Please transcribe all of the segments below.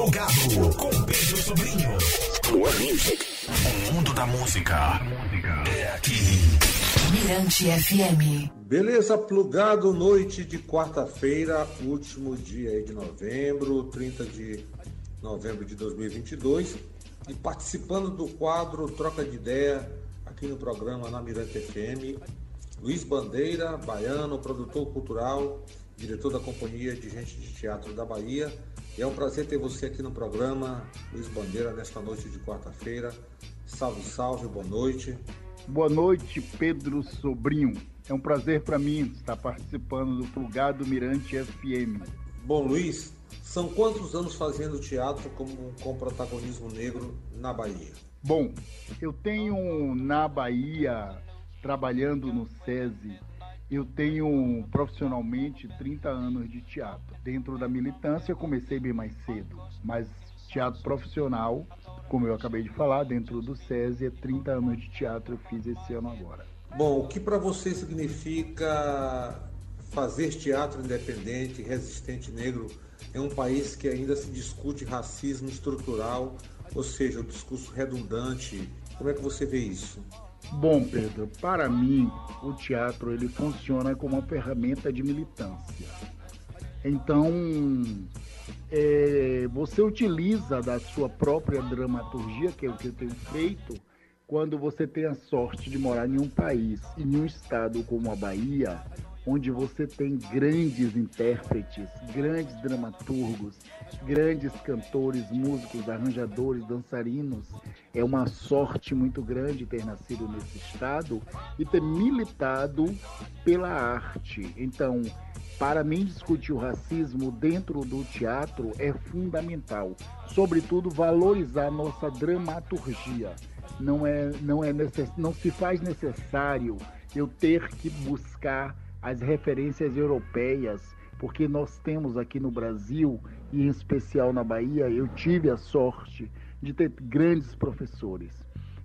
Plugado com Pedro Sobrinho. O mundo da música é aqui. Mirante FM. Beleza, plugado noite de quarta-feira, último dia aí de novembro, 30 de novembro de 2022, e participando do quadro Troca de Ideia aqui no programa na Mirante FM, Luiz Bandeira, baiano, produtor cultural, diretor da Companhia de Gente de Teatro da Bahia. E é um prazer ter você aqui no programa, Luiz Bandeira, nesta noite de quarta-feira. Salve, salve, boa noite. Boa noite, Pedro Sobrinho. É um prazer para mim estar participando do Plugado Mirante FM. Bom, Luiz, são quantos anos fazendo teatro com, com protagonismo negro na Bahia? Bom, eu tenho na Bahia, trabalhando no SESI, eu tenho profissionalmente 30 anos de teatro. Dentro da militância, comecei bem mais cedo, mas teatro profissional, como eu acabei de falar, dentro do SESI, é 30 anos de teatro eu fiz esse ano agora. Bom, o que para você significa fazer teatro independente, resistente negro, em um país que ainda se discute racismo estrutural, ou seja, o discurso redundante? Como é que você vê isso? Bom, Pedro, para mim, o teatro ele funciona como uma ferramenta de militância. Então, é, você utiliza da sua própria dramaturgia, que é o que eu tenho feito, quando você tem a sorte de morar em um país, em um estado como a Bahia, onde você tem grandes intérpretes, grandes dramaturgos, grandes cantores, músicos, arranjadores, dançarinos. É uma sorte muito grande ter nascido nesse estado e ter militado pela arte. Então, para mim, discutir o racismo dentro do teatro é fundamental. Sobretudo, valorizar nossa dramaturgia. Não, é, não, é necess, não se faz necessário eu ter que buscar as referências europeias, porque nós temos aqui no Brasil, e em especial na Bahia, eu tive a sorte de ter grandes professores.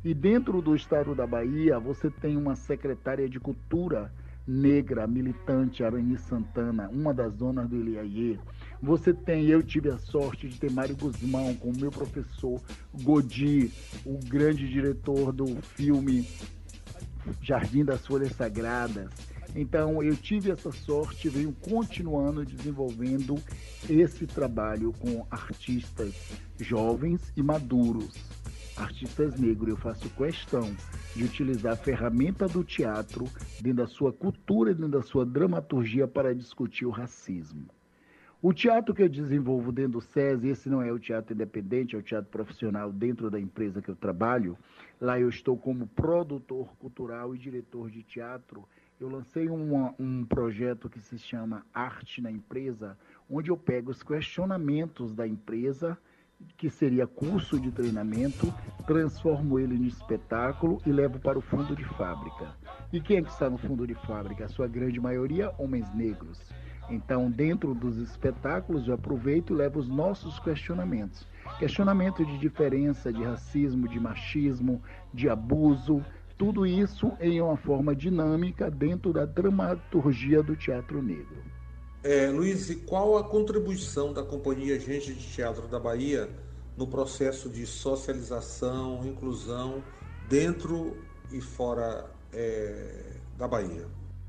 E dentro do estado da Bahia, você tem uma secretária de cultura negra, militante, Arani Santana, uma das donas do Iliaie. Você tem, eu tive a sorte de ter Mário Guzmão como meu professor, Godi, o grande diretor do filme Jardim das Folhas Sagradas. Então eu tive essa sorte, venho continuando desenvolvendo esse trabalho com artistas jovens e maduros artistas negros, eu faço questão de utilizar a ferramenta do teatro dentro da sua cultura dentro da sua dramaturgia para discutir o racismo. O teatro que eu desenvolvo dentro do SESI, esse não é o teatro independente, é o teatro profissional dentro da empresa que eu trabalho. Lá eu estou como produtor cultural e diretor de teatro. Eu lancei um projeto que se chama Arte na Empresa, onde eu pego os questionamentos da empresa que seria curso de treinamento, transformo ele em espetáculo e levo para o fundo de fábrica. E quem é que está no fundo de fábrica? A sua grande maioria, homens negros. Então, dentro dos espetáculos, eu aproveito e levo os nossos questionamentos. Questionamento de diferença, de racismo, de machismo, de abuso, tudo isso em uma forma dinâmica dentro da dramaturgia do teatro negro. É, Luiz, e qual a contribuição da Companhia Gente de Teatro da Bahia no processo de socialização, inclusão dentro e fora é, da Bahia?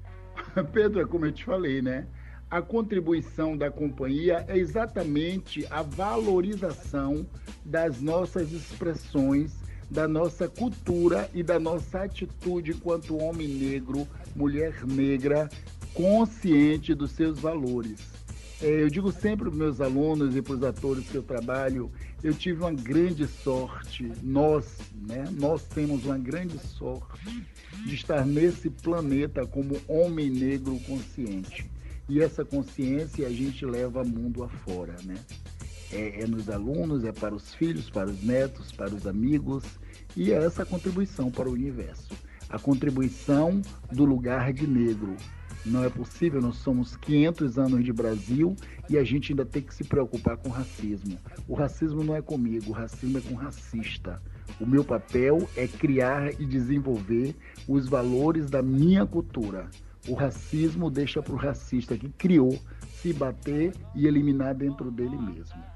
Pedro, é como eu te falei, né? A contribuição da companhia é exatamente a valorização das nossas expressões, da nossa cultura e da nossa atitude enquanto homem negro, mulher negra, consciente dos seus valores. É, eu digo sempre para os meus alunos e para os atores que eu trabalho, eu tive uma grande sorte, nós, né? Nós temos uma grande sorte de estar nesse planeta como homem negro consciente. E essa consciência a gente leva mundo afora, né? É, é nos alunos, é para os filhos, para os netos, para os amigos, e é essa contribuição para o universo. A contribuição do lugar de negro, não é possível, nós somos 500 anos de Brasil e a gente ainda tem que se preocupar com racismo. O racismo não é comigo, o racismo é com racista. O meu papel é criar e desenvolver os valores da minha cultura. O racismo deixa para o racista que criou se bater e eliminar dentro dele mesmo.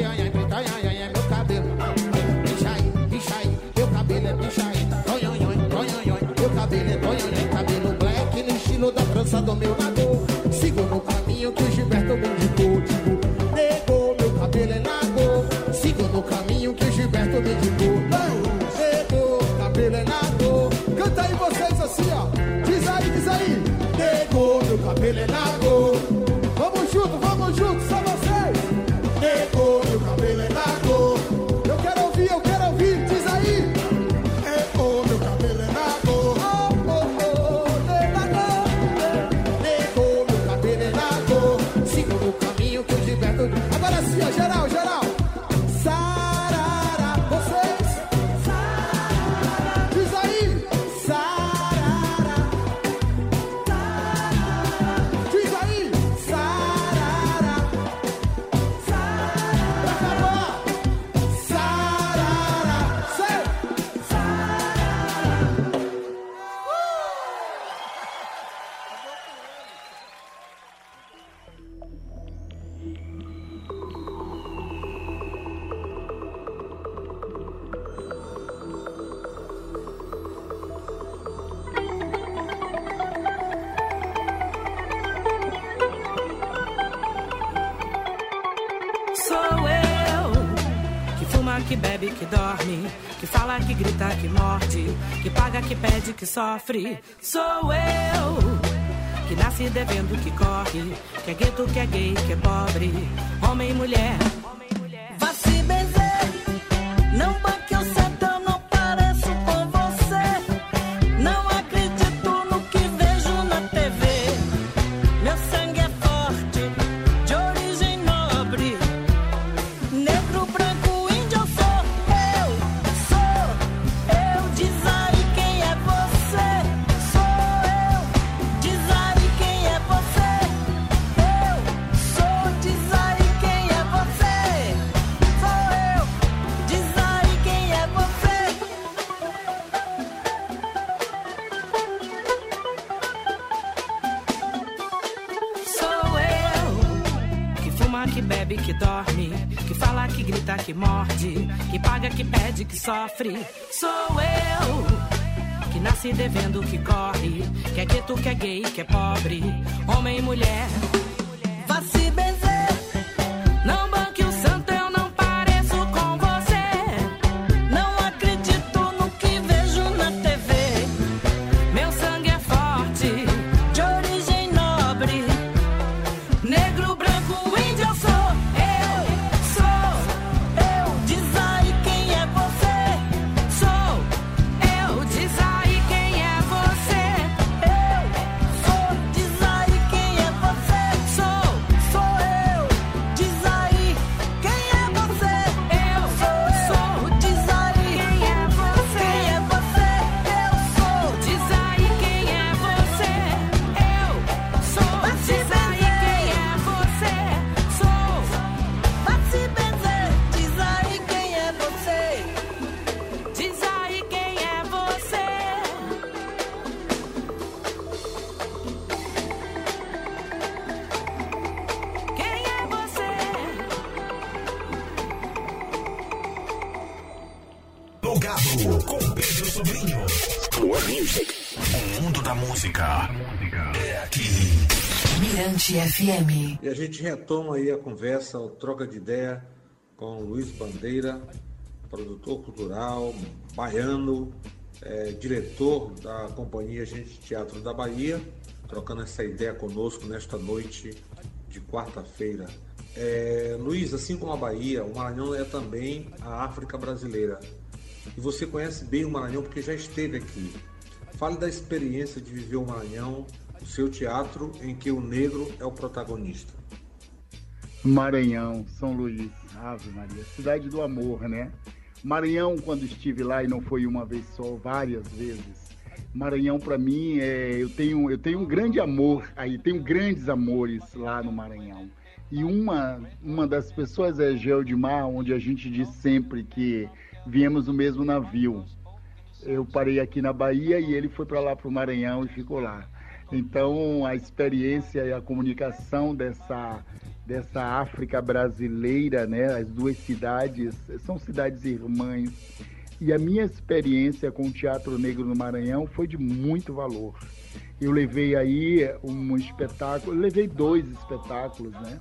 yeah, yeah. sofre. Sou eu que nasce devendo, que corre, que é gueto, que é gay, que é pobre, homem e mulher. Sofre. Sou eu. Que nasce devendo, que corre, que é gueto, que é gay, que é pobre, homem e mulher. FM. E a gente retoma aí a conversa, o troca de ideia com Luiz Bandeira, produtor cultural, baiano, é, diretor da companhia Gente Teatro da Bahia, trocando essa ideia conosco nesta noite de quarta-feira. É, Luiz, assim como a Bahia, o Maranhão é também a África brasileira. E você conhece bem o Maranhão porque já esteve aqui. Fale da experiência de viver o Maranhão, o seu teatro em que o negro é o protagonista. Maranhão, São Luís, Ave Maria, cidade do amor, né? Maranhão, quando estive lá e não foi uma vez só, várias vezes. Maranhão para mim é, eu tenho eu tenho um grande amor aí, tenho grandes amores lá no Maranhão. E uma uma das pessoas é Geodimar, onde a gente diz sempre que viemos no mesmo navio. Eu parei aqui na Bahia e ele foi para lá para o Maranhão e ficou lá. Então a experiência e a comunicação dessa dessa África brasileira, né? As duas cidades são cidades irmãs. E a minha experiência com o Teatro Negro no Maranhão foi de muito valor. Eu levei aí um espetáculo, levei dois espetáculos, né?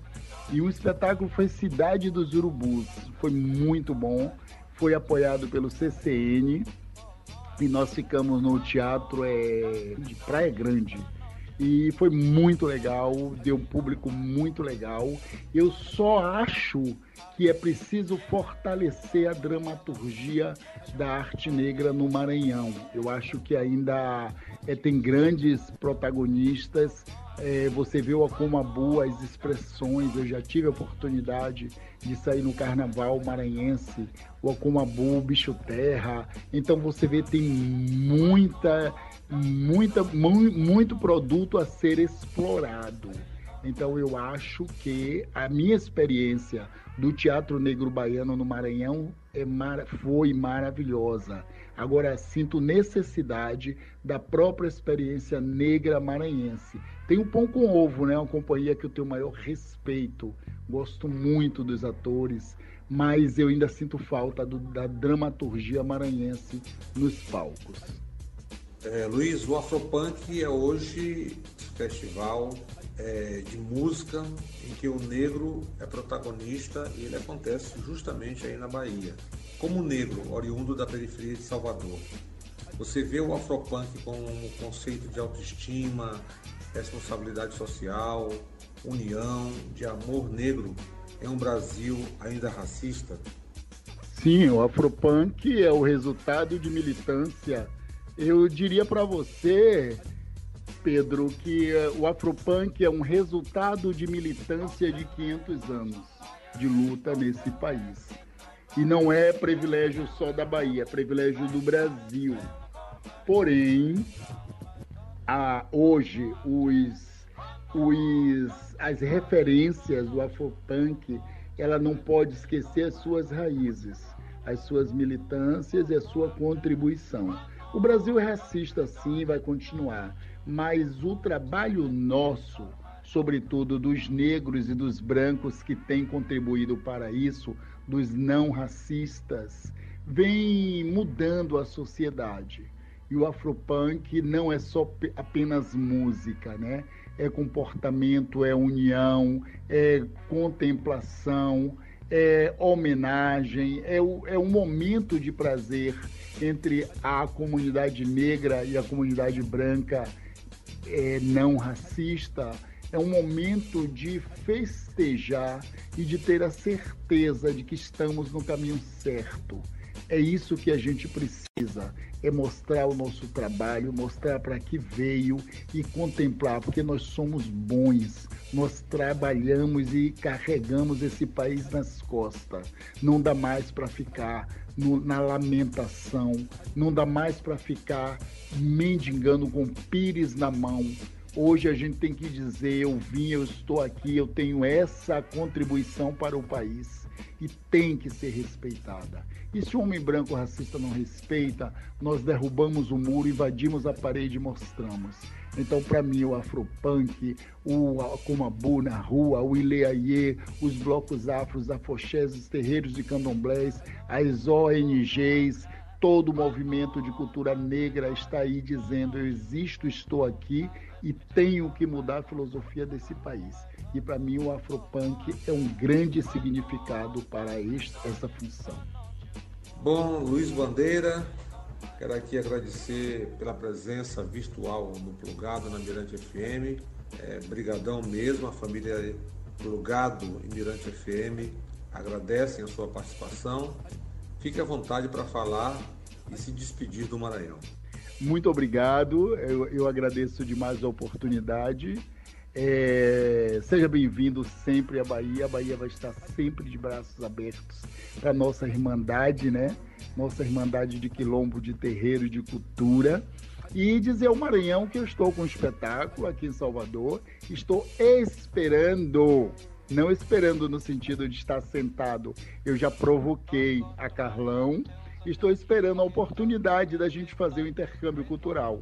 E um espetáculo foi Cidade dos Urubus. Foi muito bom. Foi apoiado pelo CCN e nós ficamos no teatro é, de Praia Grande. E foi muito legal, deu um público muito legal. Eu só acho que é preciso fortalecer a dramaturgia da arte negra no Maranhão. Eu acho que ainda é, tem grandes protagonistas. É, você vê o Acomabu, as expressões. Eu já tive a oportunidade de sair no carnaval maranhense, o Acomabu, o Bicho Terra. Então você vê tem muita, muita, mu- muito produto a ser explorado. Então eu acho que a minha experiência do Teatro Negro Baiano no Maranhão é mara- foi maravilhosa. Agora sinto necessidade da própria experiência negra maranhense. Tem o Pão com Ovo, né? Uma companhia que eu tenho o maior respeito. Gosto muito dos atores, mas eu ainda sinto falta do- da dramaturgia maranhense nos palcos. É, Luiz, o Afropunk é hoje festival é, de música em que o negro é protagonista e ele acontece justamente aí na Bahia. Como negro, oriundo da periferia de Salvador, você vê o Afropunk com um conceito de autoestima, responsabilidade social, união, de amor negro em um Brasil ainda racista? Sim, o Afropunk é o resultado de militância. Eu diria para você, Pedro, que eh, o Afropunk é um resultado de militância de 500 anos de luta nesse país. E não é privilégio só da Bahia, é privilégio do Brasil. Porém, a- hoje os, os, as referências do Afropunk, ela não pode esquecer as suas raízes, as suas militâncias e a sua contribuição. O Brasil é racista sim, vai continuar, mas o trabalho nosso sobretudo dos negros e dos brancos que têm contribuído para isso, dos não racistas, vem mudando a sociedade. E o afropunk não é só apenas música, né? É comportamento, é união, é contemplação, é homenagem, é, o, é um momento de prazer entre a comunidade negra e a comunidade branca é, não racista. É um momento de festejar e de ter a certeza de que estamos no caminho certo. É isso que a gente precisa, é mostrar o nosso trabalho, mostrar para que veio e contemplar, porque nós somos bons, nós trabalhamos e carregamos esse país nas costas. Não dá mais para ficar no, na lamentação, não dá mais para ficar mendigando com pires na mão. Hoje a gente tem que dizer: eu vim, eu estou aqui, eu tenho essa contribuição para o país e tem que ser respeitada. E se o homem branco racista não respeita, nós derrubamos o muro, invadimos a parede e mostramos. Então, para mim, o afropunk, o Comabu na rua, o Ileaie, os blocos afros, afoxés, os terreiros de candomblés, as ONGs, todo o movimento de cultura negra está aí dizendo: eu existo, estou aqui e tenho que mudar a filosofia desse país. E para mim, o afropunk é um grande significado para essa função. Bom, Luiz Bandeira, quero aqui agradecer pela presença virtual no Plugado na Mirante FM. É, brigadão mesmo, a família Plugado e Mirante FM agradecem a sua participação. Fique à vontade para falar e se despedir do Maranhão. Muito obrigado, eu, eu agradeço demais a oportunidade. É, seja bem-vindo sempre à Bahia. A Bahia vai estar sempre de braços abertos para nossa irmandade, né? Nossa irmandade de quilombo, de terreiro, de cultura. E dizer ao Maranhão que eu estou com um espetáculo aqui em Salvador. Estou esperando, não esperando no sentido de estar sentado. Eu já provoquei a Carlão. Estou esperando a oportunidade da gente fazer o intercâmbio cultural.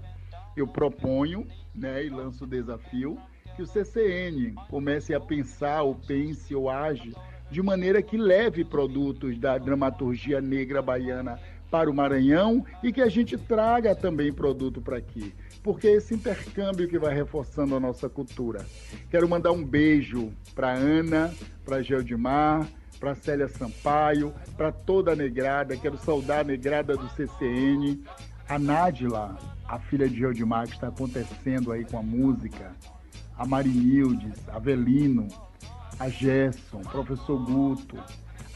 Eu proponho, né, e lanço o desafio que o CCN comece a pensar, ou pense, ou age de maneira que leve produtos da dramaturgia negra baiana para o Maranhão e que a gente traga também produto para aqui, porque é esse intercâmbio que vai reforçando a nossa cultura. Quero mandar um beijo para Ana, para Geldimar, para Célia Sampaio, para toda a negrada, quero saudar a negrada do CCN, a Nádila, a filha de Geldimar, que está acontecendo aí com a música, a Marinildes, a Avelino, a Gerson, professor Guto,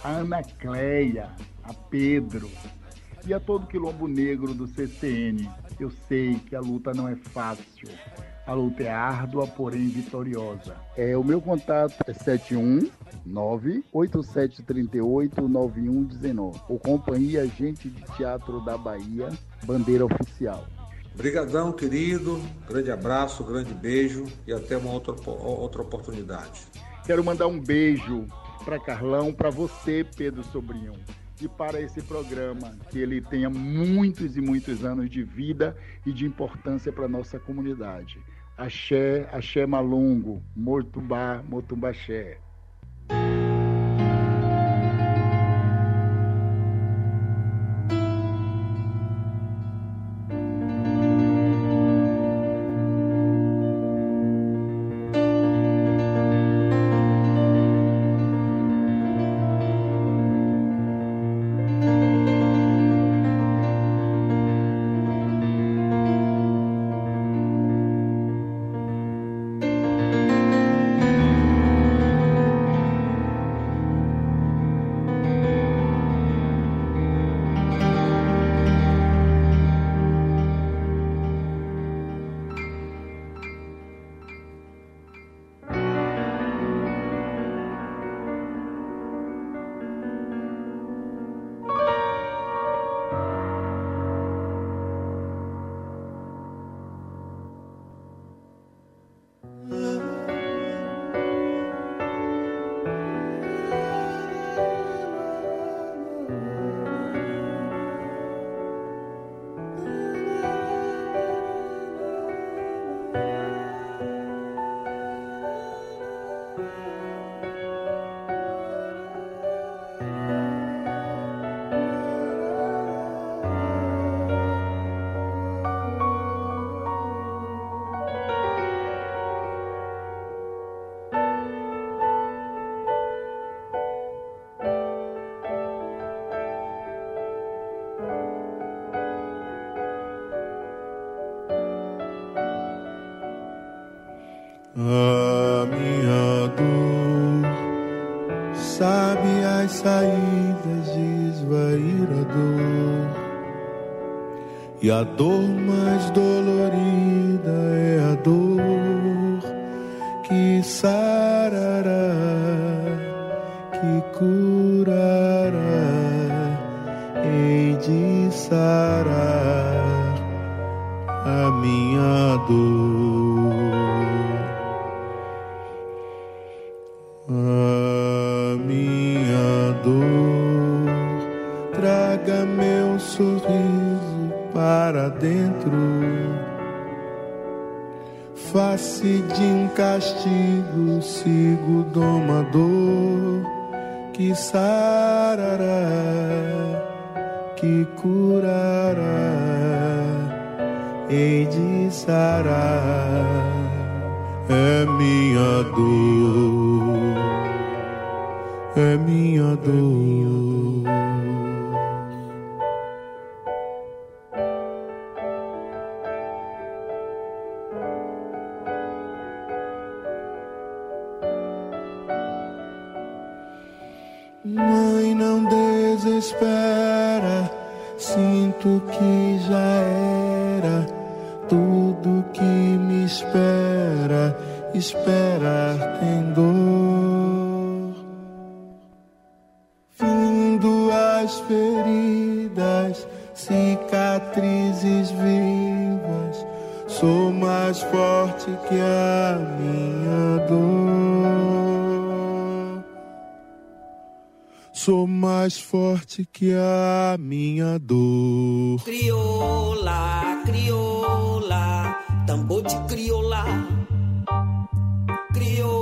a Ana Cleia, a Pedro e a todo quilombo negro do CCN. Eu sei que a luta não é fácil. A luta é árdua, porém vitoriosa. É, o meu contato é 719 8738 9119. O Companhia Gente de Teatro da Bahia, bandeira oficial. Brigadão, querido. Grande abraço, grande beijo e até uma outra, outra oportunidade. Quero mandar um beijo para Carlão, para você, Pedro Sobrinho, e para esse programa, que ele tenha muitos e muitos anos de vida e de importância para nossa comunidade. Axé, Axé Malungo, Mortubá, Motumbaxé. Mãe, não desespera, sinto que já era tudo que me espera, esperar tem dor. Vindo as feridas, cicatrizes vivas, sou mais forte que a mais forte que a minha dor. Crioula, crioula, tambor de crioula, crioula.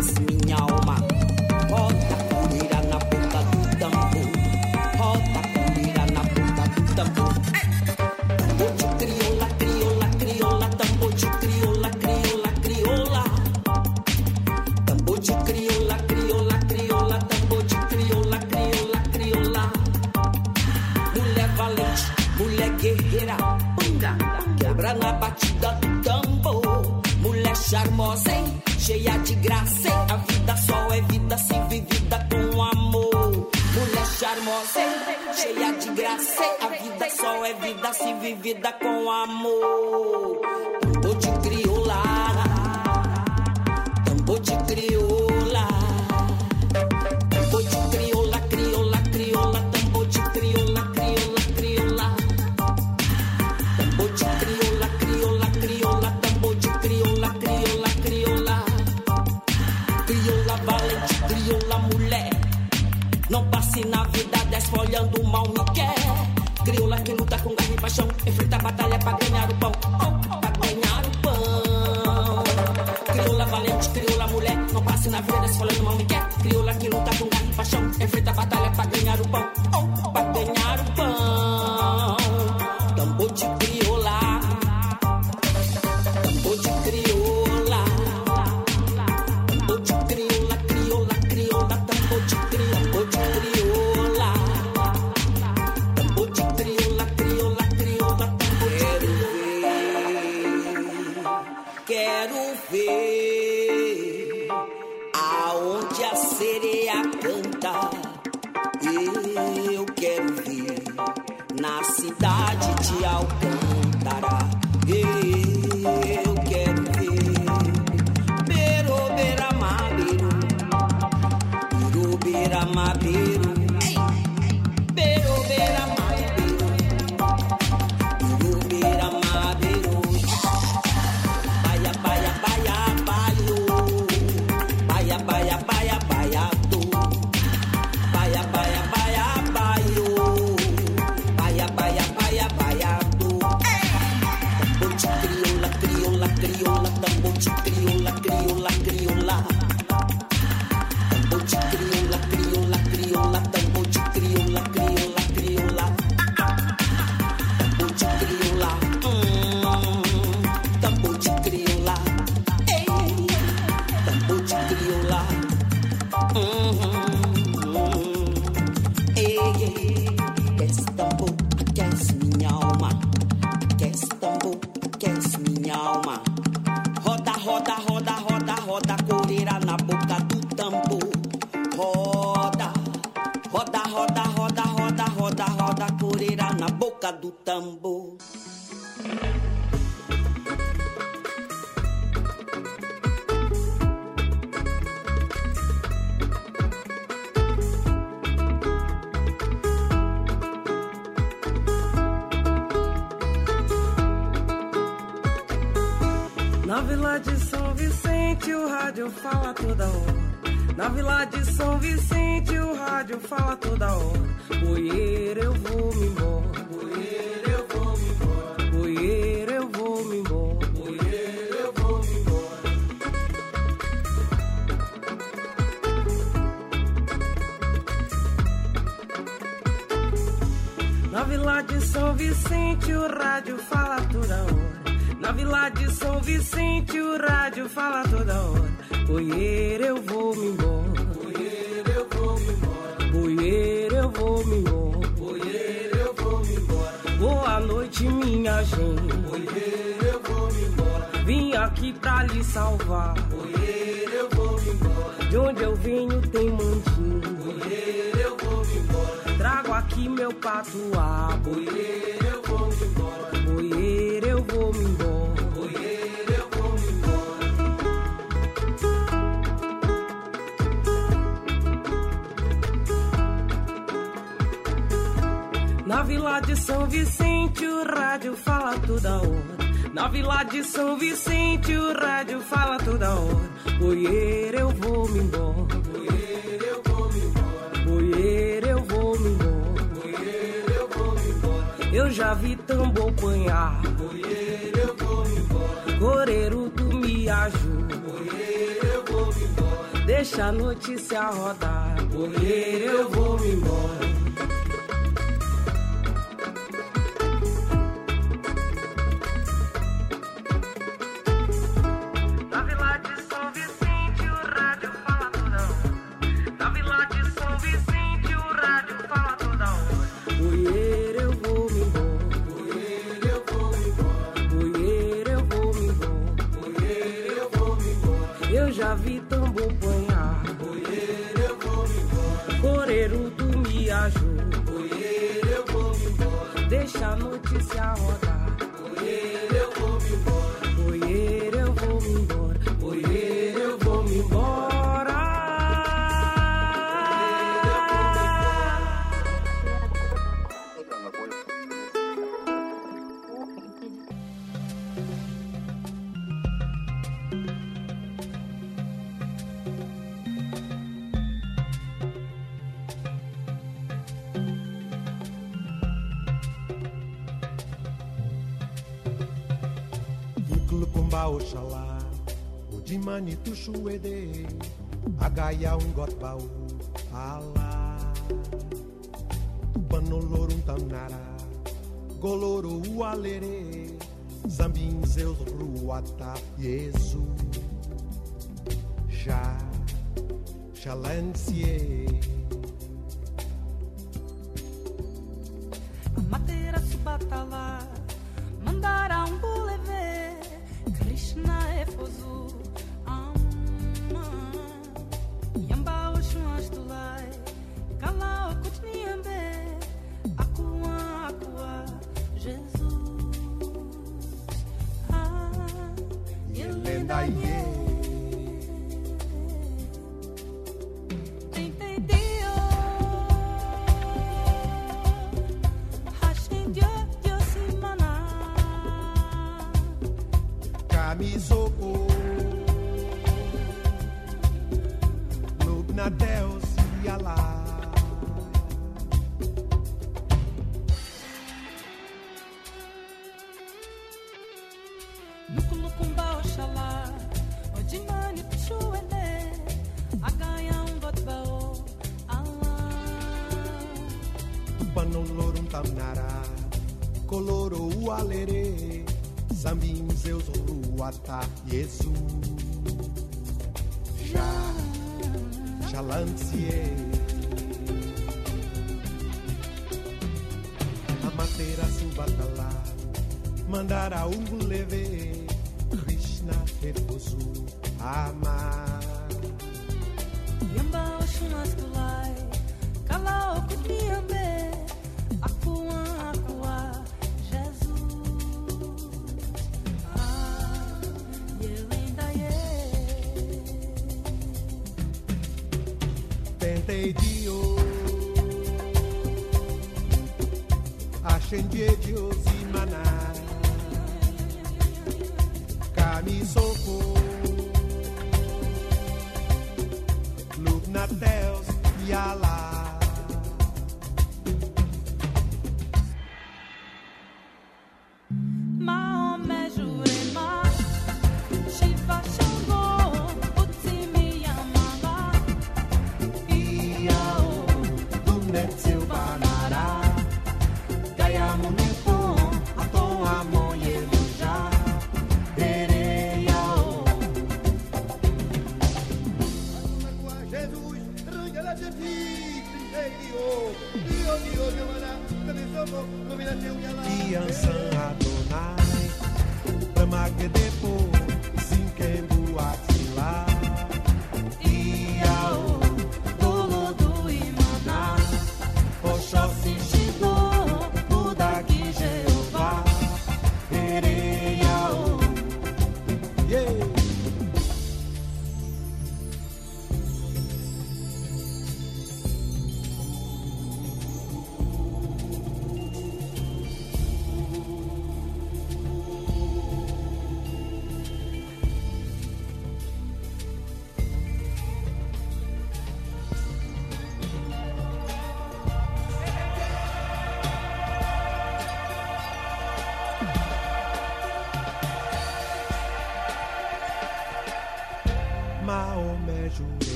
Stories. Crioula que luta com garra e paixão, enfrenta a batalha pra ganhar o pão. Oh, oh, oh. Pra ganhar o pão. Crioula valente, crioula mulher, não passe na vida se falando mal me quer. Crioula que luta com garra e paixão, enfrenta a batalha Vila de São Vicente o rádio fala toda hora. Na Vila de São Vicente o rádio fala toda hora. Boieiro, eu vou me embora. Boieiro, eu vou me embora. Boieiro, eu vou me embora. Boieiro, eu vou me embora. Na Vila de São Vicente o rádio fala toda hora. Na Vila São Vicente o rádio fala toda hora. Boieiro, eu vou me embora. Boieiro, eu vou me embora. Boieiro, eu vou me embora. Boieiro, eu vou me embora. Boa noite, minha gente. Boieiro, eu vou me embora. Vim aqui pra lhe salvar. Boieiro, eu vou me embora. De onde eu venho tem mandinho. Boieiro, eu vou me embora. Trago aqui meu patuá. Boieiro, De São Vicente o rádio fala toda hora. Na Vila de São Vicente o rádio fala toda hora. Boieiro, eu vou me embora. Boieiro, eu vou me embora. Boieiro, eu vou me embora. Boieiro, eu vou me embora. Eu já vi tambor panhar. Boieiro, eu vou me embora. Coreiro, me ajuda. Boieiro, eu vou me embora. Deixa a notícia rodar. Boieiro, eu vou me embora. Tambor panhar. Boieiro, eu vou embora. Coreiro, tu me ajuda. Boieiro, eu vou embora. Deixa a notícia rodar. Boieiro, eu vou embora. Boieiro, eu vou embora. Tuxuede, Agaia um Gotbau, Alá, Panolorum Tanara, Goloro Ualere, Zambin Zeus Ruata, Jesus, Já, Xalancie. Matera Subatala, Ruata Jesus Já Xalancie Amatera Subatala Mandara Unguleve Krishna Reposo Amar. Yamba Oshunastulai, Kala Okutniambe, chenji eji mana. Ka m isiokwu lubna tels yala.